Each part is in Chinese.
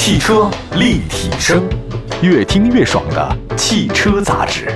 汽车立体声，越听越爽的汽车杂志。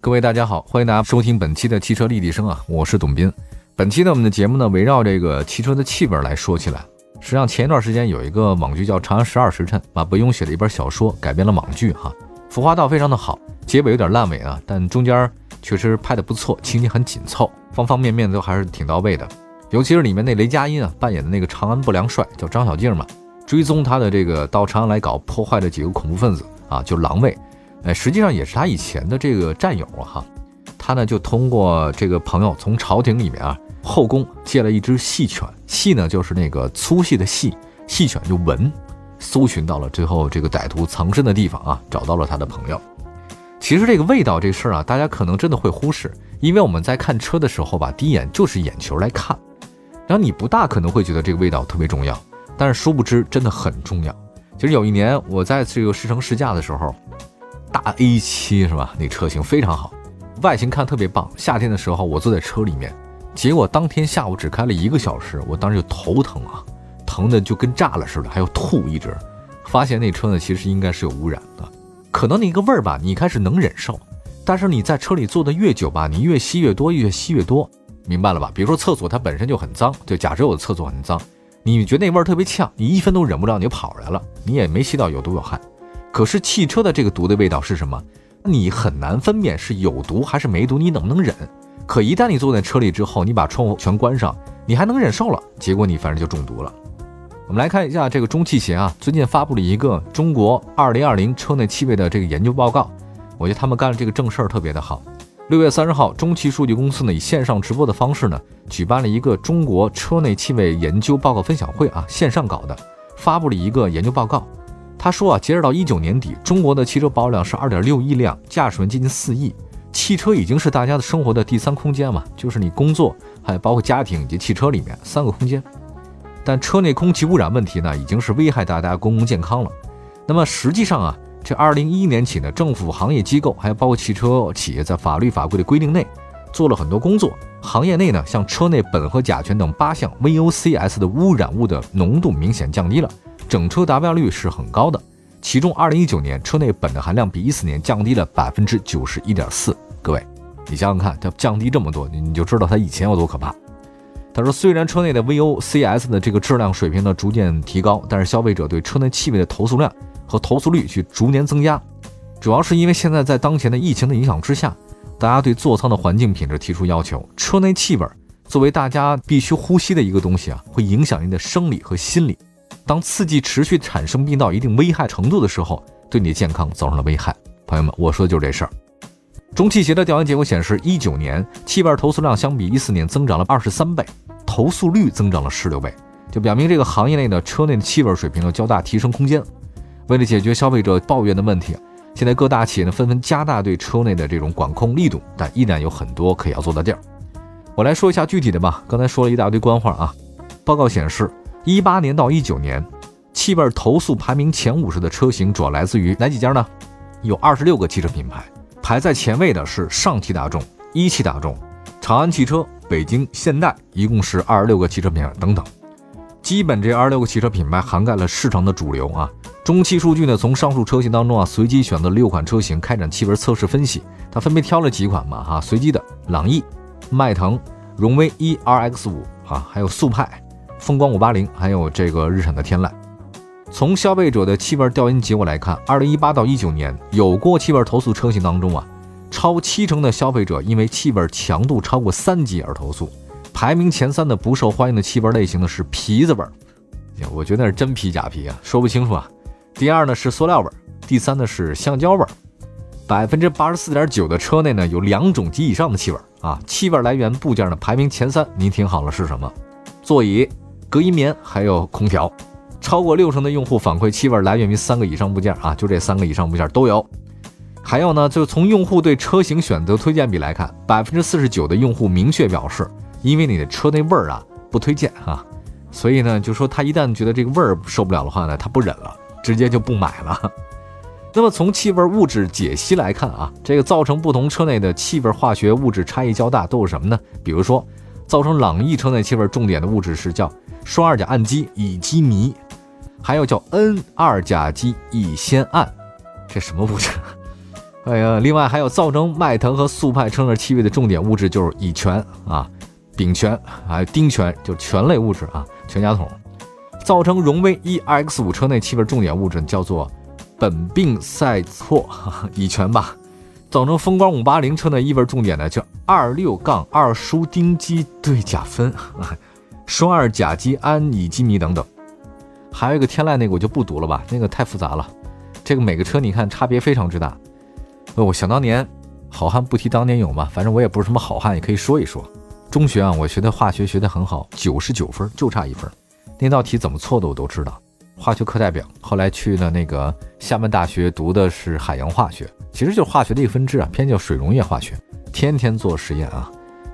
各位大家好，欢迎大家收听本期的汽车立体声啊，我是董斌。本期呢，我们的节目呢，围绕这个汽车的气味来说起来。实际上，前一段时间有一个网剧叫《长安十二时辰》，马伯庸写的一本小说改编了网剧哈，服化道非常的好，结尾有点烂尾啊，但中间确实拍的不错，情节很紧凑，方方面面都还是挺到位的。尤其是里面那雷佳音啊扮演的那个长安不良帅叫张小静嘛，追踪他的这个到长安来搞破坏的几个恐怖分子啊，就狼卫，哎，实际上也是他以前的这个战友啊哈。他呢就通过这个朋友从朝廷里面啊后宫借了一只细犬，细呢就是那个粗细的细，细犬就闻，搜寻到了最后这个歹徒藏身的地方啊，找到了他的朋友。其实这个味道这事儿啊，大家可能真的会忽视，因为我们在看车的时候吧，第一眼就是眼球来看。然后你不大可能会觉得这个味道特别重要，但是殊不知真的很重要。其实有一年我在这个试乘试驾的时候，大 A7 是吧？那车型非常好，外形看特别棒。夏天的时候我坐在车里面，结果当天下午只开了一个小时，我当时就头疼啊，疼的就跟炸了似的，还要吐一直。发现那车呢其实应该是有污染的，可能那个味儿吧你一开始能忍受，但是你在车里坐的越久吧，你越吸越多，越吸越多。明白了吧？比如说厕所它本身就很脏，就假设我的厕所很脏，你觉得那味儿特别呛，你一分都忍不了，你就跑出来了，你也没吸到有毒有害。可是汽车的这个毒的味道是什么？你很难分辨是有毒还是没毒，你能不能忍？可一旦你坐在车里之后，你把窗户全关上，你还能忍受了，结果你反正就中毒了。我们来看一下这个中汽协啊，最近发布了一个中国二零二零车内气味的这个研究报告，我觉得他们干的这个正事儿特别的好。六月三十号，中汽数据公司呢以线上直播的方式呢，举办了一个中国车内气味研究报告分享会啊，线上搞的，发布了一个研究报告。他说啊，截止到一九年底，中国的汽车保有量是二点六亿辆，驾驶员接近四亿，汽车已经是大家的生活的第三空间嘛，就是你工作还有包括家庭以及汽车里面三个空间。但车内空气污染问题呢，已经是危害大家公共健康了。那么实际上啊。这二零一一年起呢，政府、行业机构，还有包括汽车企业，在法律法规的规定内做了很多工作。行业内呢，像车内苯和甲醛等八项 VOCs 的污染物的浓度明显降低了，整车达标率是很高的。其中，二零一九年车内苯的含量比一四年降低了百分之九十一点四。各位，你想想看，它降低这么多，你就知道它以前有多可怕。他说，虽然车内的 VOCs 的这个质量水平呢逐渐提高，但是消费者对车内气味的投诉量。和投诉率去逐年增加，主要是因为现在在当前的疫情的影响之下，大家对座舱的环境品质提出要求。车内气味作为大家必须呼吸的一个东西啊，会影响您的生理和心理。当刺激持续产生并到一定危害程度的时候，对你的健康造成了危害。朋友们，我说的就是这事儿。中汽协的调研结果显示，一九年气味投诉量相比一四年增长了二十三倍，投诉率增长了十六倍，就表明这个行业内的车内的气味水平有较大提升空间。为了解决消费者抱怨的问题，现在各大企业呢纷纷加大对车内的这种管控力度，但依然有很多可以要做的地儿。我来说一下具体的吧。刚才说了一大堆官话啊。报告显示，一八年到一九年，气味投诉排名前五十的车型主要来自于哪几家呢？有二十六个汽车品牌，排在前位的是上汽大众、一汽大众、长安汽车、北京现代，一共是二十六个汽车品牌等等。基本这二十六个汽车品牌涵盖了市场的主流啊。中期数据呢，从上述车型当中啊，随机选择六款车型开展气味测试分析。它分别挑了几款嘛，哈，随机的朗逸、迈腾、荣威 E R X 五啊，还有速派、风光五八零，还有这个日产的天籁。从消费者的气味调研结果来看，二零一八到一九年有过气味投诉车型当中啊，超七成的消费者因为气味强度超过三级而投诉。排名前三的不受欢迎的气味类型呢是皮子味儿，我觉得那是真皮假皮啊，说不清楚啊。第二呢是塑料味儿，第三呢是橡胶味儿。百分之八十四点九的车内呢有两种及以上的气味啊，气味来源部件呢排名前三，您听好了是什么？座椅、隔音棉还有空调。超过六成的用户反馈气味来源于三个以上部件啊，就这三个以上部件都有。还有呢，就是从用户对车型选择推荐比来看，百分之四十九的用户明确表示，因为你的车内味儿啊不推荐啊，所以呢就说他一旦觉得这个味儿受不了的话呢，他不忍了。直接就不买了。那么从气味物质解析来看啊，这个造成不同车内的气味化学物质差异较大，都有什么呢？比如说，造成朗逸车内气味重点的物质是叫双二甲氨基乙基醚，还有叫 N 二甲基乙酰胺，这什么物质？哎呀，另外还有造成迈腾和速派车内气味的重点物质就是乙醛啊、丙醛还有丁醛，就醛类物质啊，全家桶。造成荣威 EX 五车内气味重点物质叫做苯并噻唑，乙醛吧。造成风光五八零车内异味重点的叫二六杠二舒丁基对甲酚、双二甲基胺乙基醚等等。还有一个天籁那个我就不读了吧，那个太复杂了。这个每个车你看差别非常之大。呃，我想当年，好汉不提当年勇嘛，反正我也不是什么好汉，也可以说一说。中学啊，我学的化学学得很好，九十九分，就差一分。那道题怎么错的我都知道。化学课代表，后来去了那个厦门大学读的是海洋化学，其实就是化学的一个分支啊，偏叫水溶液化学，天天做实验啊，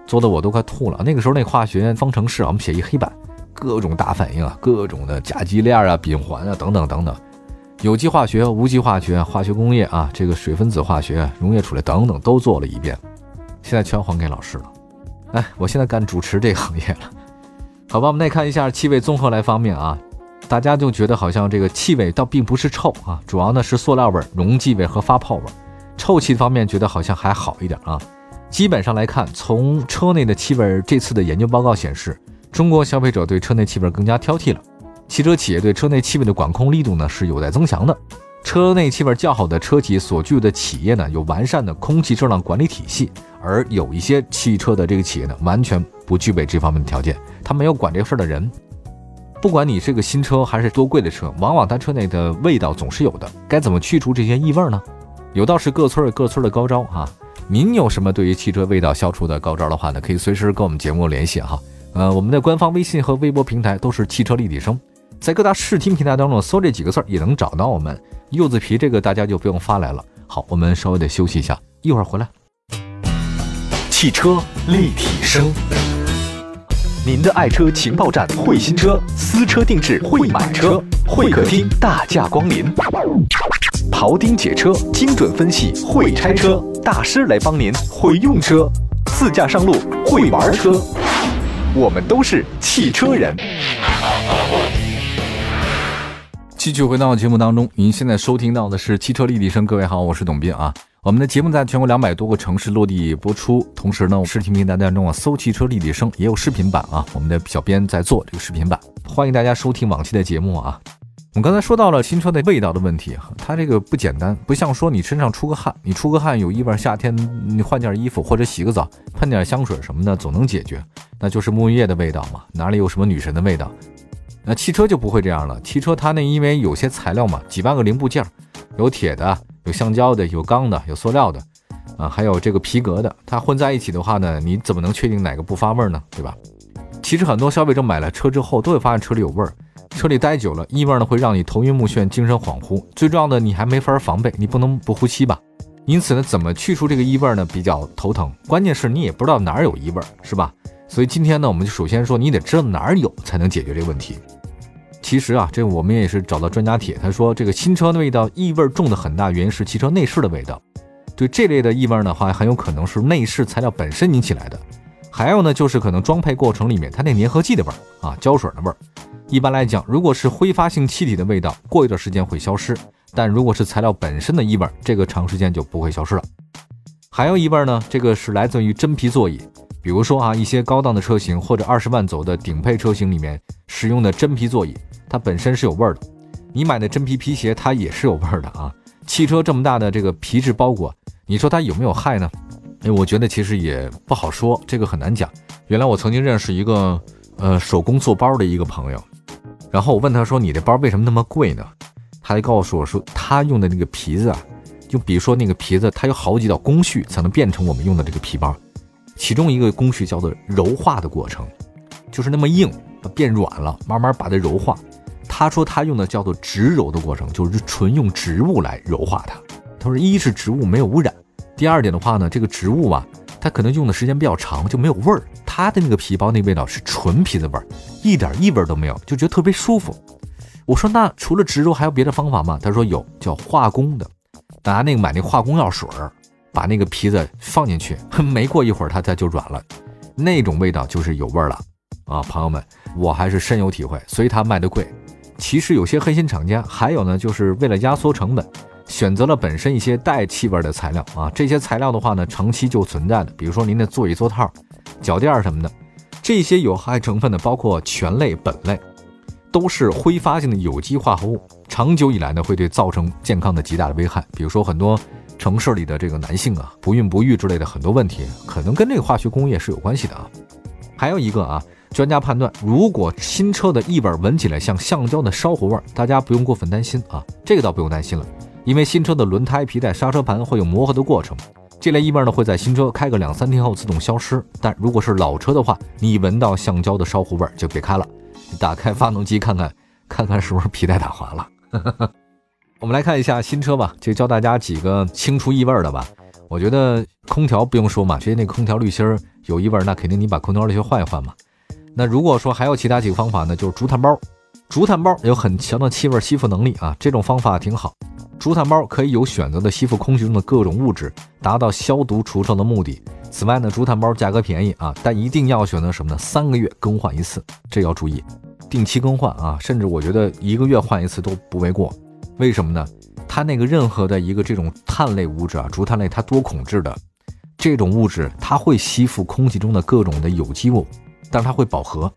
做的我都快吐了。那个时候那化学方程式啊，我们写一黑板，各种大反应啊，各种的甲基链啊、丙环啊等等等等，有机化学、无机化学、化学工业啊，这个水分子化学溶液处理等等都做了一遍，现在全还给老师了。哎，我现在干主持这个行业了，好吧，我们再看一下气味综合来方面啊。大家就觉得好像这个气味倒并不是臭啊，主要呢是塑料味、溶剂味和发泡味。臭气方面觉得好像还好一点啊。基本上来看，从车内的气味这次的研究报告显示，中国消费者对车内气味更加挑剔了。汽车企业对车内气味的管控力度呢是有待增强的。车内气味较好的车企所具有的企业呢有完善的空气质量管理体系，而有一些汽车的这个企业呢完全不具备这方面的条件，他没有管这事儿的人。不管你是个新车还是多贵的车，往往它车内的味道总是有的。该怎么去除这些异味呢？有道是各村有各村的高招哈。您有什么对于汽车味道消除的高招的话呢？可以随时跟我们节目联系哈。呃，我们的官方微信和微博平台都是汽车立体声，在各大视听平台当中搜这几个字儿也能找到我们。柚子皮这个大家就不用发来了。好，我们稍微的休息一下，一会儿回来。汽车立体声。您的爱车情报站，会新车，私车定制，会买车，会客厅大驾光临，庖丁解车，精准分析，会拆车大师来帮您，会用车，自驾上路，会玩车，我们都是汽车人。继续回到节目当中，您现在收听到的是汽车立体声。各位好，我是董斌啊。我们的节目在全国两百多个城市落地播出，同时呢，视频平台当中啊，搜汽车立体声也有视频版啊。我们的小编在做这个视频版，欢迎大家收听往期的节目啊。我们刚才说到了新车的味道的问题，它这个不简单，不像说你身上出个汗，你出个汗有异味，夏天你换件衣服或者洗个澡，喷点香水什么的总能解决，那就是沐浴液的味道嘛，哪里有什么女神的味道？那汽车就不会这样了，汽车它那因为有些材料嘛，几万个零部件，有铁的。有橡胶的，有钢的，有塑料的，啊，还有这个皮革的，它混在一起的话呢，你怎么能确定哪个不发味儿呢？对吧？其实很多消费者买了车之后，都会发现车里有味儿，车里待久了，异味呢会让你头晕目眩、精神恍惚，最重要的你还没法防备，你不能不呼吸吧？因此呢，怎么去除这个异味呢？比较头疼，关键是你也不知道哪儿有异味，是吧？所以今天呢，我们就首先说，你得知道哪儿有，才能解决这个问题。其实啊，这我们也是找到专家帖，他说这个新车的味道异味重的很大原因是汽车内饰的味道。对这类的异味的话，很有可能是内饰材料本身引起来的。还有呢，就是可能装配过程里面它那粘合剂的味儿啊，胶水的味儿。一般来讲，如果是挥发性气体的味道，过一段时间会消失；但如果是材料本身的异味，这个长时间就不会消失了。还有异味呢，这个是来自于真皮座椅，比如说啊，一些高档的车型或者二十万走的顶配车型里面使用的真皮座椅。它本身是有味儿的，你买的真皮皮鞋它也是有味儿的啊。汽车这么大的这个皮质包裹，你说它有没有害呢？哎，我觉得其实也不好说，这个很难讲。原来我曾经认识一个呃手工做包的一个朋友，然后我问他说：“你这包为什么那么贵呢？”他就告诉我说：“他用的那个皮子啊，就比如说那个皮子，它有好几道工序才能变成我们用的这个皮包，其中一个工序叫做柔化的过程，就是那么硬变软了，慢慢把它柔化。”他说他用的叫做植柔的过程，就是纯用植物来柔化它。他说，一是植物没有污染，第二点的话呢，这个植物啊，它可能用的时间比较长，就没有味儿。它的那个皮包那味道是纯皮子味儿，一点异味都没有，就觉得特别舒服。我说那除了植柔还有别的方法吗？他说有，叫化工的，拿那个买那化工药水儿，把那个皮子放进去，没过一会儿它它就软了，那种味道就是有味儿了啊，朋友们，我还是深有体会，所以它卖的贵。其实有些黑心厂家，还有呢，就是为了压缩成本，选择了本身一些带气味的材料啊。这些材料的话呢，长期就存在的，比如说您的座椅座套、脚垫什么的，这些有害成分呢，包括醛类、苯类，都是挥发性的有机化合物，长久以来呢，会对造成健康的极大的危害。比如说很多城市里的这个男性啊，不孕不育之类的很多问题，可能跟这个化学工业是有关系的啊。还有一个啊。专家判断，如果新车的异味闻起来像橡胶的烧糊味，大家不用过分担心啊，这个倒不用担心了，因为新车的轮胎、皮带、刹车盘会有磨合的过程，这类异味呢会在新车开个两三天后自动消失。但如果是老车的话，你闻到橡胶的烧糊味就别开了，你打开发动机看看，看看是不是皮带打滑了。我们来看一下新车吧，就教大家几个清除异味的吧。我觉得空调不用说嘛，直接那空调滤芯有异味，那肯定你把空调滤芯换一换嘛。那如果说还有其他几个方法呢，就是竹炭包。竹炭包有很强的气味吸附能力啊，这种方法挺好。竹炭包可以有选择的吸附空气中的各种物质，达到消毒除臭的目的。此外呢，竹炭包价格便宜啊，但一定要选择什么呢？三个月更换一次，这要注意，定期更换啊，甚至我觉得一个月换一次都不为过。为什么呢？它那个任何的一个这种碳类物质啊，竹炭类它多孔质的这种物质，它会吸附空气中的各种的有机物。但是它会饱和，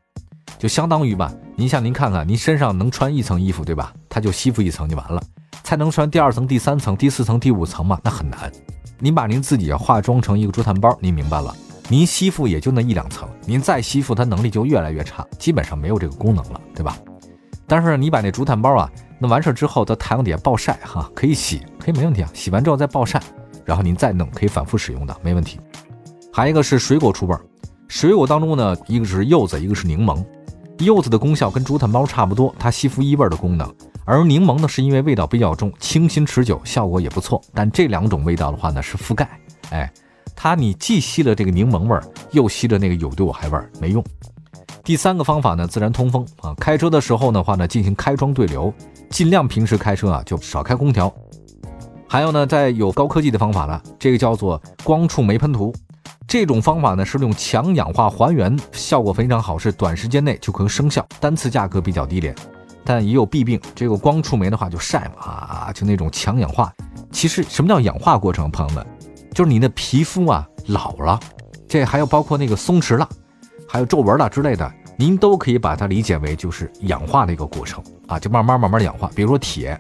就相当于吧，您像您看看，您身上能穿一层衣服，对吧？它就吸附一层就完了，才能穿第二层、第三层、第四层、第五层嘛？那很难。您把您自己化妆成一个竹炭包，您明白了？您吸附也就那一两层，您再吸附，它能力就越来越差，基本上没有这个功能了，对吧？但是你把那竹炭包啊，弄完事儿之后在太阳底下暴晒哈，可以洗，可以没问题啊。洗完之后再暴晒，然后您再弄，可以反复使用的，没问题。还一个是水果出味儿。水果当中呢，一个是柚子，一个是柠檬。柚子的功效跟竹炭包差不多，它吸附异味的功能。而柠檬呢，是因为味道比较重，清新持久，效果也不错。但这两种味道的话呢，是覆盖。哎，它你既吸了这个柠檬味儿，又吸了那个有毒有害味儿，没用。第三个方法呢，自然通风啊。开车的时候的话呢，进行开窗对流，尽量平时开车啊就少开空调。还有呢，在有高科技的方法了，这个叫做光触媒喷涂。这种方法呢是用强氧化还原，效果非常好，是短时间内就可以生效，单次价格比较低廉，但也有弊病。这个光触媒的话就晒嘛啊，就那种强氧化。其实什么叫氧化过程，朋友们，就是你的皮肤啊老了，这还有包括那个松弛了，还有皱纹了之类的，您都可以把它理解为就是氧化的一个过程啊，就慢慢慢慢氧化。比如说铁，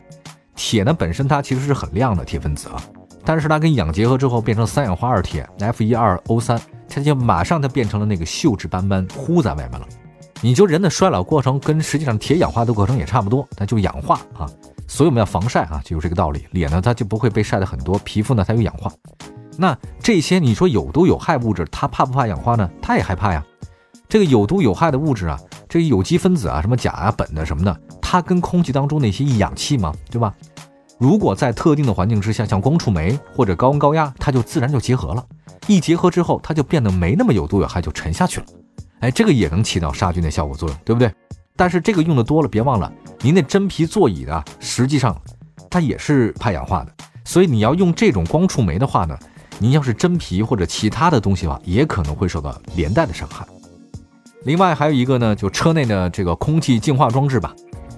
铁呢本身它其实是很亮的铁分子啊。但是它跟氧结合之后变成三氧化二铁 F 一二 O 三，它就马上它变成了那个锈质斑斑糊在外面了。你就人的衰老过程跟实际上铁氧化的过程也差不多，那就氧化啊。所以我们要防晒啊，就有这个道理。脸呢它就不会被晒的很多，皮肤呢它有氧化。那这些你说有毒有害物质，它怕不怕氧化呢？它也害怕呀。这个有毒有害的物质啊，这个有机分子啊，什么钾啊、苯的什么的，它跟空气当中那些一氧气嘛，对吧？如果在特定的环境之下，像光触媒或者高温高压，它就自然就结合了。一结合之后，它就变得没那么有毒有害，就沉下去了。哎，这个也能起到杀菌的效果作用，对不对？但是这个用的多了，别忘了，您那真皮座椅的，实际上它也是怕氧化的。所以你要用这种光触媒的话呢，您要是真皮或者其他的东西的话，也可能会受到连带的伤害。另外还有一个呢，就车内的这个空气净化装置吧。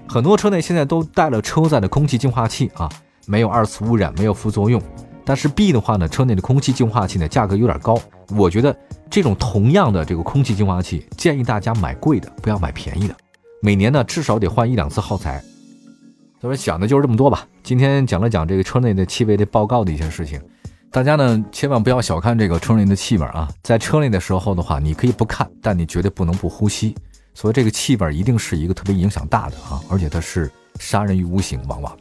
很多车内现在都带了车载的空气净化器啊，没有二次污染，没有副作用。但是 B 的话呢，车内的空气净化器呢价格有点高。我觉得这种同样的这个空气净化器，建议大家买贵的，不要买便宜的。每年呢至少得换一两次耗材。所以讲的就是这么多吧。今天讲了讲这个车内的气味的报告的一些事情，大家呢千万不要小看这个车内的气味啊。在车内的时候的话，你可以不看，但你绝对不能不呼吸。所以这个气味一定是一个特别影响大的啊，而且它是杀人于无形，往往。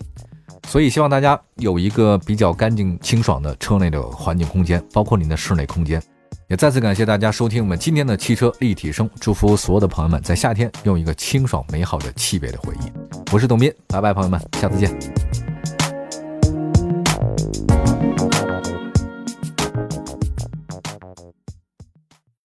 所以希望大家有一个比较干净清爽的车内的环境空间，包括您的室内空间。也再次感谢大家收听我们今天的汽车立体声，祝福所有的朋友们在夏天拥有一个清爽美好的气味的回忆。我是董斌，拜拜，朋友们，下次见。